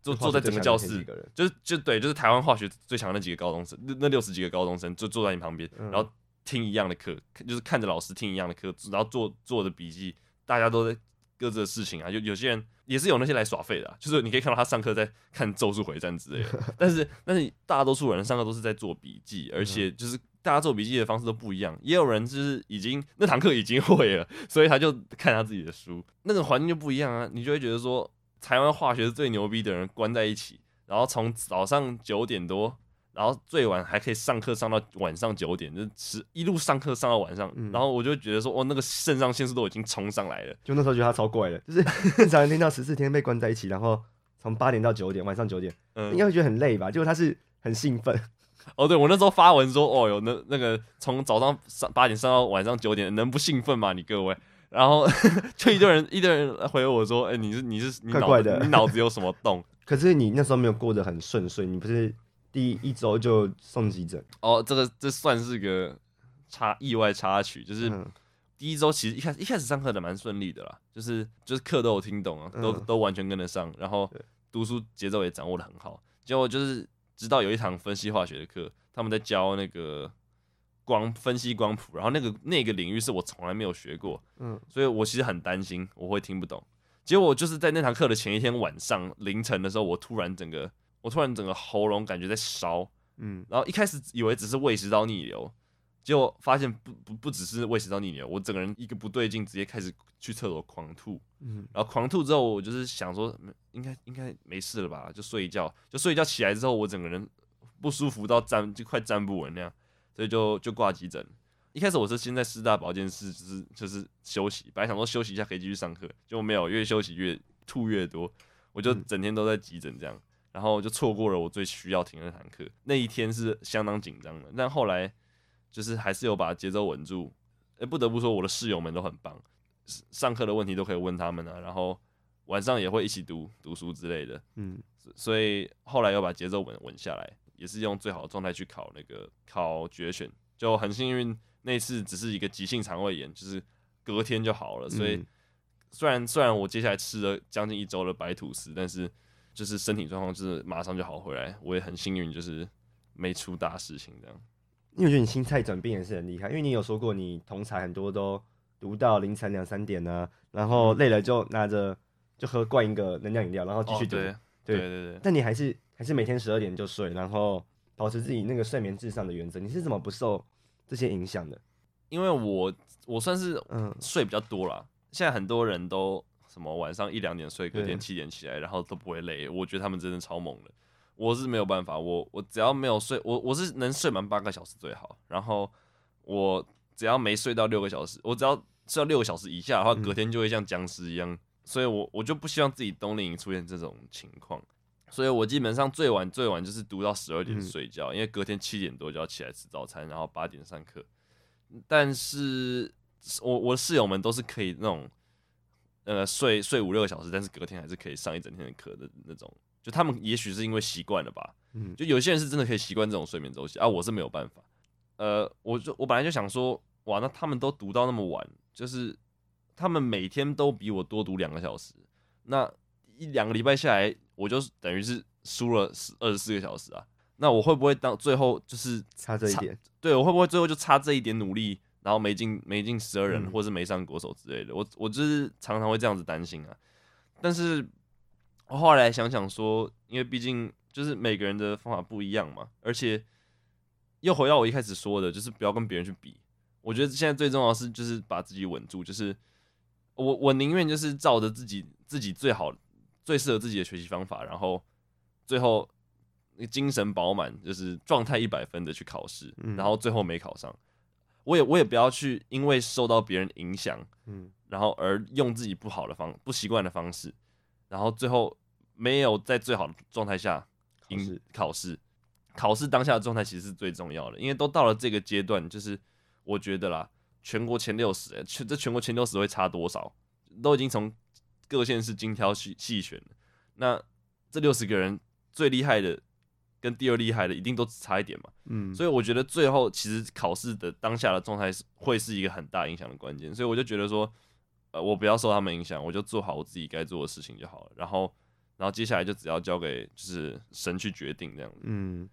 坐坐在整个教室，就是就对，就是台湾化学最强的那几个高中生，那那六十几个高中生就坐在你旁边，然后听一样的课，就是看着老师听一样的课，然后做做的笔记，大家都在。各自的事情啊，有有些人也是有那些来耍废的，啊，就是你可以看到他上课在看《咒术回战》之类的，但是但是大多数人上课都是在做笔记，而且就是大家做笔记的方式都不一样，也有人就是已经那堂课已经会了，所以他就看他自己的书，那个环境就不一样啊，你就会觉得说台湾化学是最牛逼的人关在一起，然后从早上九点多。然后最晚还可以上课上到晚上九点，就是一路上课上到晚上。嗯、然后我就觉得说，哦，那个肾上腺素都已经冲上来了。就那时候觉得他超怪的，就是 正常人听到十四天被关在一起，然后从八点到九点，晚上九点，嗯，应该会觉得很累吧？结果他是很兴奋。哦，对，我那时候发文说，哦，哟那那个从早上上八点上到晚上九点，能不兴奋吗？你各位？然后 就一堆人一堆人回我说，哎，你是你是你脑子怪怪的，你脑子有什么洞？可是你那时候没有过得很顺遂，你不是？第一周就送急诊哦，这个这算是个插意外插曲，就是第一周其实一开始一开始上课的蛮顺利的啦，就是就是课都有听懂啊，都都完全跟得上，然后读书节奏也掌握的很好。结果就是直到有一堂分析化学的课，他们在教那个光分析光谱，然后那个那个领域是我从来没有学过，嗯，所以我其实很担心我会听不懂。结果就是在那堂课的前一天晚上凌晨的时候，我突然整个。我突然整个喉咙感觉在烧，嗯，然后一开始以为只是胃食道逆流，结果发现不不不只是胃食道逆流，我整个人一个不对劲，直接开始去厕所狂吐，嗯，然后狂吐之后，我就是想说，应该应该没事了吧，就睡一觉，就睡一觉起来之后，我整个人不舒服到站就快站不稳那样，所以就就挂急诊。一开始我是先在师大保健室，就是就是休息，本来想说休息一下可以继续上课，结果没有，越休息越吐越多，我就整天都在急诊这样。然后就错过了我最需要听的那堂课，那一天是相当紧张的，但后来就是还是有把节奏稳住。诶，不得不说我的室友们都很棒，上课的问题都可以问他们啊，然后晚上也会一起读读书之类的，嗯，所以后来又把节奏稳稳下来，也是用最好的状态去考那个考决选，就很幸运那次只是一个急性肠胃炎，就是隔天就好了，所以虽然虽然我接下来吃了将近一周的白吐司，但是。就是身体状况就是马上就好回来。我也很幸运，就是没出大事情这样。因为我觉得你心态转变也是很厉害，因为你有说过你同才很多都读到凌晨两三点呢、啊，然后累了就拿着就喝灌一个能量饮料，然后继续读。哦、对，对对对对。但你还是还是每天十二点就睡，然后保持自己那个睡眠至上的原则。你是怎么不受这些影响的？因为我我算是嗯睡比较多啦。嗯、现在很多人都什么晚上一两点睡，隔天七点起来，然后都不会累。我觉得他们真的超猛的。我是没有办法，我我只要没有睡，我我是能睡满八个小时最好。然后我只要没睡到六个小时，我只要睡到六个小时以下的话，隔天就会像僵尸一样。嗯、所以我我就不希望自己冬令营出现这种情况。所以我基本上最晚最晚就是读到十二点睡觉，嗯、因为隔天七点多就要起来吃早餐，然后八点上课。但是我我的室友们都是可以那种呃睡睡五六个小时，但是隔天还是可以上一整天的课的那种。就他们也许是因为习惯了吧，嗯，就有些人是真的可以习惯这种睡眠周期啊，我是没有办法。呃，我就我本来就想说，哇，那他们都读到那么晚，就是他们每天都比我多读两个小时，那一两个礼拜下来，我就等于是输了十二十四个小时啊。那我会不会到最后就是差这一点？对，我会不会最后就差这一点努力，然后没进没进十二人，嗯、或是没上国手之类的？我我就是常常会这样子担心啊，但是。我后来想想说，因为毕竟就是每个人的方法不一样嘛，而且又回到我一开始说的，就是不要跟别人去比。我觉得现在最重要的是，就是把自己稳住。就是我我宁愿就是照着自己自己最好、最适合自己的学习方法，然后最后精神饱满，就是状态一百分的去考试，然后最后没考上，我也我也不要去因为受到别人影响，嗯，然后而用自己不好的方不习惯的方式，然后最后。没有在最好的状态下赢考试，考试当下的状态其实是最重要的，因为都到了这个阶段，就是我觉得啦，全国前六十，全这全国前六十会差多少？都已经从各县市精挑细细选的，那这六十个人最厉害的跟第二厉害的一定都只差一点嘛，嗯，所以我觉得最后其实考试的当下的状态是会是一个很大影响的关键，所以我就觉得说，呃，我不要受他们影响，我就做好我自己该做的事情就好了，然后。然后接下来就只要交给就是神去决定这样子。嗯，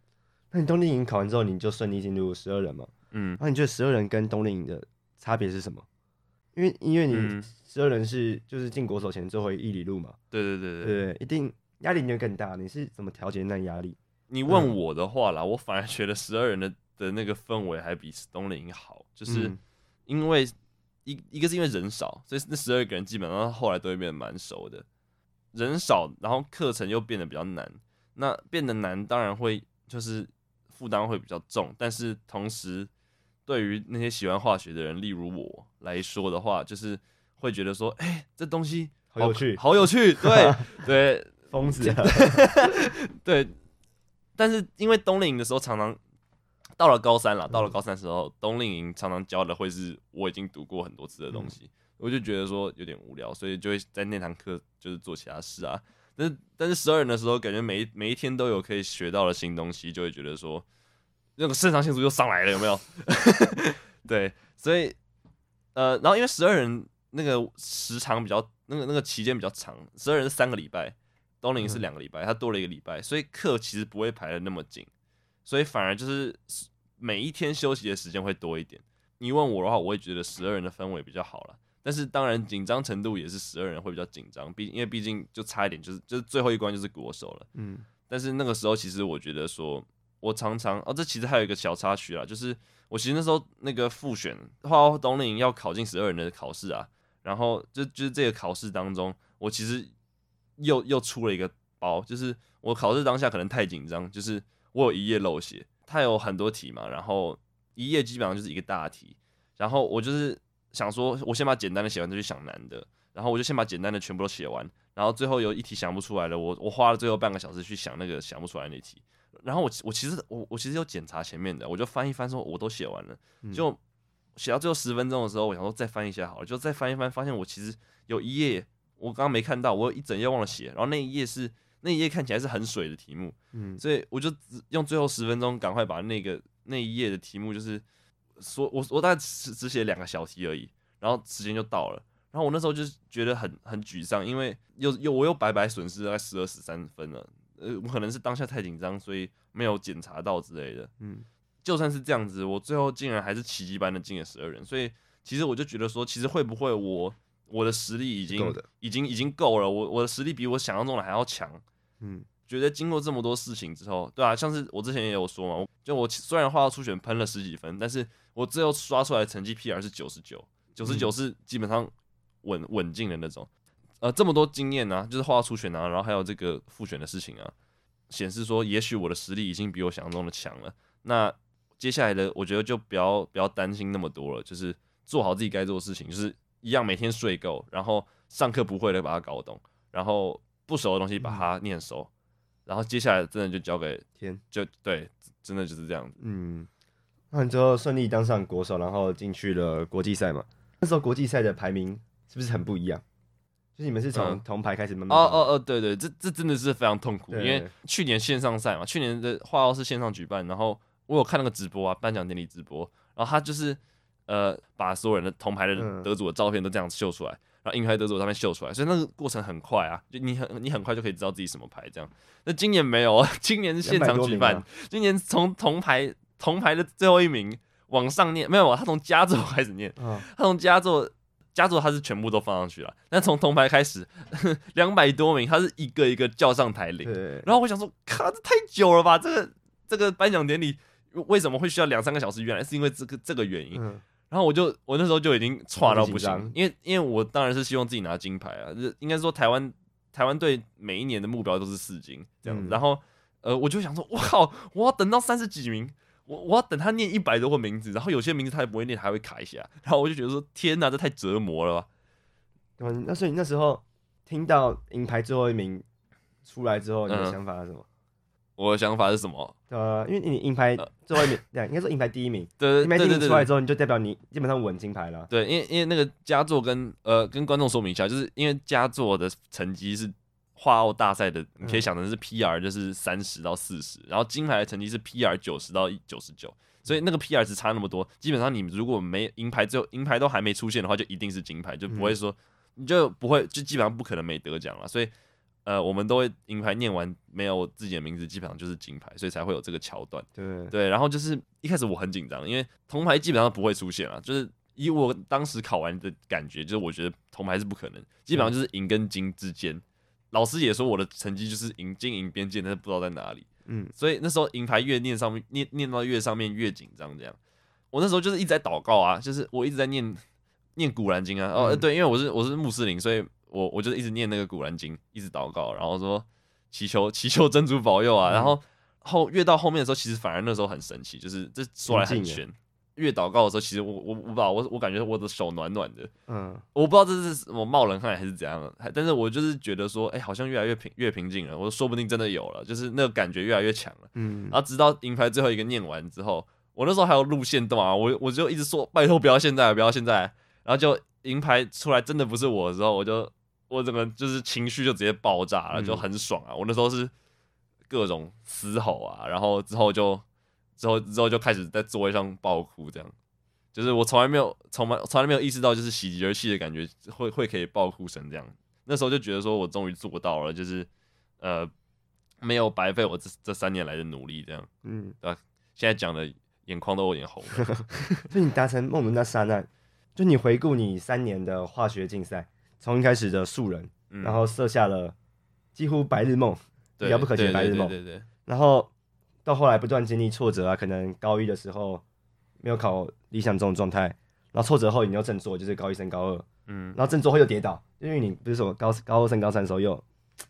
那你冬令营考完之后，你就顺利进入十二人嘛？嗯，那你觉得十二人跟冬令营的差别是什么？因为因为你十二人是就是进国手前最后一里路嘛。对对对对，对，一定压力就更大。你是怎么调节那压力？你问我的话啦，嗯、我反而觉得十二人的的那个氛围还比冬令营好，就是因为一一个是因为人少，所以那十二个人基本上后来都会变得蛮熟的。人少，然后课程又变得比较难，那变得难当然会就是负担会比较重，但是同时对于那些喜欢化学的人，例如我来说的话，就是会觉得说，哎、欸，这东西好，好有趣，好有趣，对 对，疯子，对。但是因为冬令营的时候，常常到了高三了，到了高三的时候，冬令营常常教的会是我已经读过很多次的东西。嗯我就觉得说有点无聊，所以就会在那堂课就是做其他事啊。但是但是十二人的时候，感觉每一每一天都有可以学到的新东西，就会觉得说那个肾上腺素又上来了，有没有？对，所以呃，然后因为十二人那个时长比较那个那个期间比较长，十二人是三个礼拜，冬令营是两个礼拜，他多了一个礼拜，所以课其实不会排的那么紧，所以反而就是每一天休息的时间会多一点。你问我的话，我会觉得十二人的氛围比较好了。但是当然紧张程度也是十二人会比较紧张，毕因为毕竟就差一点，就是就是最后一关就是国手了。嗯，但是那个时候其实我觉得说，我常常哦，这其实还有一个小插曲啊，就是我其实那时候那个复选花花冬令营要考进十二人的考试啊，然后就就是这个考试当中，我其实又又出了一个包，就是我考试当下可能太紧张，就是我有一页漏写，它有很多题嘛，然后一页基本上就是一个大题，然后我就是。想说，我先把简单的写完，再去想难的。然后我就先把简单的全部都写完，然后最后有一题想不出来了，我我花了最后半个小时去想那个想不出来那题。然后我我其实我我其实有检查前面的，我就翻一翻，说我都写完了。就写到最后十分钟的时候，我想说再翻一下好了，就再翻一翻，发现我其实有一页我刚刚没看到，我有一整页忘了写。然后那一页是那一页看起来是很水的题目，嗯，所以我就只用最后十分钟赶快把那个那一页的题目就是。说，我我大概只只写两个小题而已，然后时间就到了，然后我那时候就是觉得很很沮丧，因为又又我又白白损失大概十二十三分了。呃，我可能是当下太紧张，所以没有检查到之类的。嗯，就算是这样子，我最后竟然还是奇迹般的进了十二人。所以其实我就觉得说，其实会不会我我的实力已经已经已经够了？我我的实力比我想象中的还要强。嗯，觉得经过这么多事情之后，对啊，像是我之前也有说嘛，就我虽然画到初选喷了十几分，但是我最后刷出来的成绩 PR 是九十九，九十九是基本上稳稳进的那种。呃，这么多经验啊，就是画到初选啊，然后还有这个复选的事情啊，显示说，也许我的实力已经比我想象中的强了。那接下来的，我觉得就不要不要担心那么多了，就是做好自己该做的事情，就是一样每天睡够，然后上课不会的把它搞懂，然后不熟的东西把它念熟，嗯、然后接下来真的就交给天，就对，真的就是这样子。嗯，那你最后顺利当上国手，然后进去了国际赛嘛？那时候国际赛的排名是不是很不一样？就你们是从铜牌开始慢慢、嗯、哦哦哦，对对，这这真的是非常痛苦，因为去年线上赛嘛，去年的画报是线上举办，然后我有看那个直播啊，颁奖典礼直播，然后他就是呃把所有人的铜牌的得主的照片都这样秀出来，嗯、然后银牌得主的照片秀出来，所以那个过程很快啊，就你很你很快就可以知道自己什么牌这样。那今年没有，今年是现场举办，今年从铜牌铜牌的最后一名往上念，没有，他从佳作 开始念，嗯、他从佳作。佳作他是全部都放上去了，但从铜牌开始，两百多名，他是一个一个叫上台领。对然后我想说，靠，这太久了吧？这个这个颁奖典礼为什么会需要两三个小时？原来是因为这个这个原因。嗯、然后我就我那时候就已经差到不行，因为因为我当然是希望自己拿金牌啊。就应该说台湾台湾队每一年的目标都是四金这样子。嗯、然后呃，我就想说，哇靠，我要等到三十几名。我我要等他念一百多个名字，然后有些名字他也不会念，还会卡一下，然后我就觉得说天哪，这太折磨了吧。嗯，那所以那时候听到银牌最后一名出来之后，你的想法是什么？嗯、我的想法是什么？呃，因为你银牌最后一名，对，应该说银牌第一名，对，银牌第一名出来之后，你就代表你基本上稳金牌了。对，因为因为那个佳作跟呃跟观众说明一下，就是因为佳作的成绩是。画奥大赛的，你可以想成是 PR，就是三十到四十，然后金牌的成绩是 PR 九十到九十九，所以那个 PR 值差那么多，基本上你如果没银牌，最后银牌都还没出现的话，就一定是金牌，就不会说你就不会，就基本上不可能没得奖了。所以，呃，我们都会银牌念完没有自己的名字，基本上就是金牌，所以才会有这个桥段。对对，然后就是一开始我很紧张，因为铜牌基本上不会出现啊，就是以我当时考完的感觉，就是我觉得铜牌是不可能，基本上就是银跟金之间。老师也说我的成绩就是银金银边界，但是不知道在哪里。嗯，所以那时候银牌越念上面念念到越上面越紧张，这样。我那时候就是一直在祷告啊，就是我一直在念念古兰经啊。哦，对，因为我是我是穆斯林，所以我我就一直念那个古兰经，一直祷告，然后说祈求祈求真主保佑啊。然后后越到后面的时候，其实反而那时候很神奇，就是这说来很玄。越祷告的时候，其实我我我不知道，我我感觉我的手暖暖的，嗯，我不知道这是我冒冷汗还是怎样，但是我就是觉得说，哎、欸，好像越来越平越平静了，我说不定真的有了，就是那个感觉越来越强了，嗯，然后直到银牌最后一个念完之后，我那时候还有录线动啊，我我就一直说拜托不要现在，不要现在，然后就银牌出来真的不是我的时候，我就我整个就是情绪就直接爆炸了，就很爽啊，我那时候是各种嘶吼啊，然后之后就。之后之后就开始在座位上爆哭，这样，就是我从来没有从来从来没有意识到，就是喜极而泣的感觉会会可以爆哭成这样。那时候就觉得说我终于做到了，就是呃没有白费我这这三年来的努力，这样，嗯，对吧？现在讲的眼眶都有点红了。就你达成梦的那刹那，就你回顾你三年的化学竞赛，从一开始的素人，嗯、然后设下了几乎白日梦，遥不可及的白日梦，对对，对对对，然后。到后来不断经历挫折啊，可能高一的时候没有考理想中的状态，然后挫折后你又振作，就是高一升高二，嗯，然后振作后又跌倒，因为你不是说高高二升高三的时候又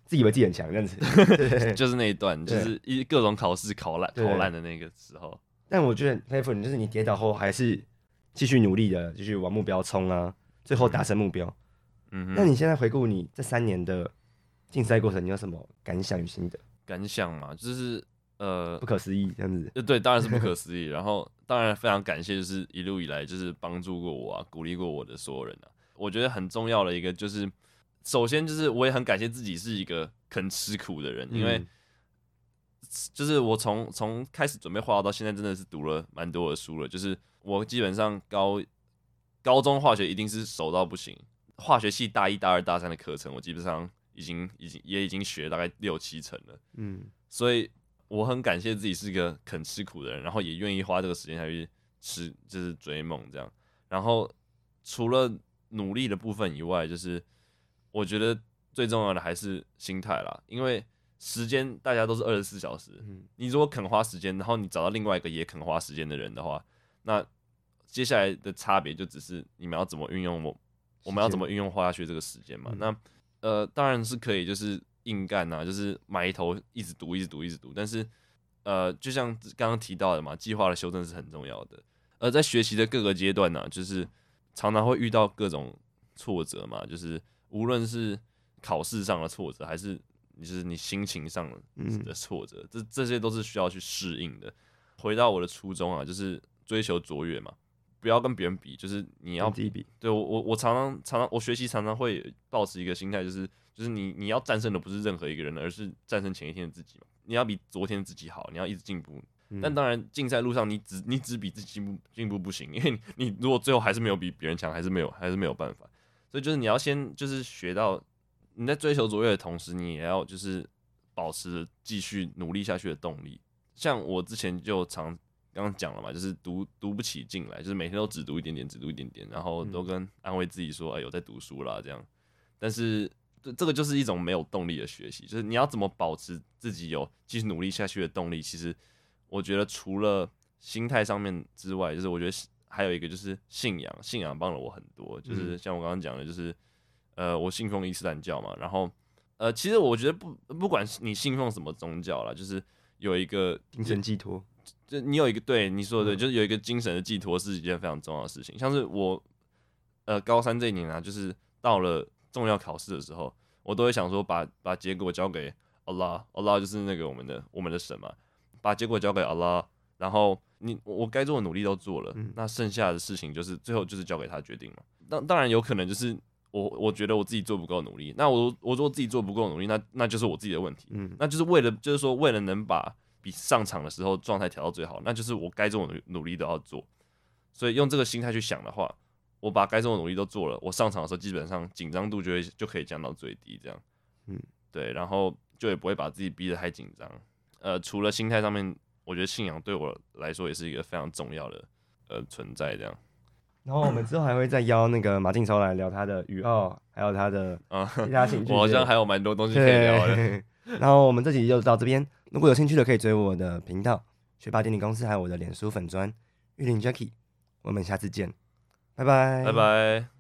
自以为自己很强这样子，就是那一段，就是一各种考试考烂考烂的那个时候。但我觉得佩服你，就是你跌倒后还是继续努力的，继续往目标冲啊，最后达成目标。嗯，那你现在回顾你这三年的竞赛过程，你有什么感想与心得？感想嘛，就是。呃，不可思议这样子，呃，对，当然是不可 思议。然后，当然非常感谢，就是一路以来就是帮助过我啊，鼓励过我的所有人啊。我觉得很重要的一个就是，首先就是我也很感谢自己是一个肯吃苦的人，因为就是我从从开始准备化到现在，真的是读了蛮多的书了。就是我基本上高高中化学一定是熟到不行，化学系大一、大二、大三的课程，我基本上已经、已经也已经学大概六七成了。嗯，所以我很感谢自己是个肯吃苦的人，然后也愿意花这个时间下去吃，就是追梦这样。然后除了努力的部分以外，就是我觉得最重要的还是心态啦，因为时间大家都是二十四小时，嗯，你如果肯花时间，然后你找到另外一个也肯花时间的人的话，那接下来的差别就只是你们要怎么运用我。我们要怎么运用花下去这个时间嘛？那呃，当然是可以，就是硬干啊，就是埋头一直读，一直读，一直读。但是呃，就像刚刚提到的嘛，计划的修正是很重要的。而在学习的各个阶段呢，就是常常会遇到各种挫折嘛，就是无论是考试上的挫折，还是就是你心情上的挫折，这这些都是需要去适应的。回到我的初衷啊，就是追求卓越嘛。不要跟别人比，就是你要自己比。对我，我我常常常常我学习常常会保持一个心态，就是就是你你要战胜的不是任何一个人，而是战胜前一天的自己嘛。你要比昨天自己好，你要一直进步。嗯、但当然，竞赛路上你只你只比自己进步进步不行，因为你，你如果最后还是没有比别人强，还是没有还是没有办法。所以就是你要先就是学到你在追求卓越的同时，你也要就是保持继续努力下去的动力。像我之前就常。刚刚讲了嘛，就是读读不起劲来，就是每天都只读一点点，只读一点点，然后都跟安慰自己说：“哎，有在读书啦。”这样。但是这这个就是一种没有动力的学习，就是你要怎么保持自己有继续努力下去的动力？其实我觉得除了心态上面之外，就是我觉得还有一个就是信仰，信仰帮了我很多。就是像我刚刚讲的，就是呃，我信奉伊斯兰教嘛，然后呃，其实我觉得不不管是你信奉什么宗教啦，就是有一个精神寄托。就你有一个对你说的对，就是有一个精神的寄托是一件非常重要的事情。像是我，呃，高三这一年啊，就是到了重要考试的时候，我都会想说把把结果交给 Allah，Allah 就是那个我们的我们的神嘛，把结果交给 Allah，然后你我该做的努力都做了，那剩下的事情就是最后就是交给他决定嘛。当当然有可能就是我我觉得我自己做不够努力，那我我说自己做不够努力，那那就是我自己的问题，嗯，那就是为了就是说为了能把。比上场的时候状态调到最好，那就是我该做的努力都要做。所以用这个心态去想的话，我把该做的努力都做了，我上场的时候基本上紧张度就会就可以降到最低，这样。嗯，对，然后就也不会把自己逼得太紧张。呃，除了心态上面，我觉得信仰对我来说也是一个非常重要的呃存在，这样。然后我们之后还会再邀那个马静超来聊他的语奥，还有他的其他兴趣。我好像还有蛮多东西可以聊的。然后我们这集就到这边。如果有兴趣的，可以追我的频道“学霸电力公司”，还有我的脸书粉砖“玉林 Jacky”。我们下次见，拜拜，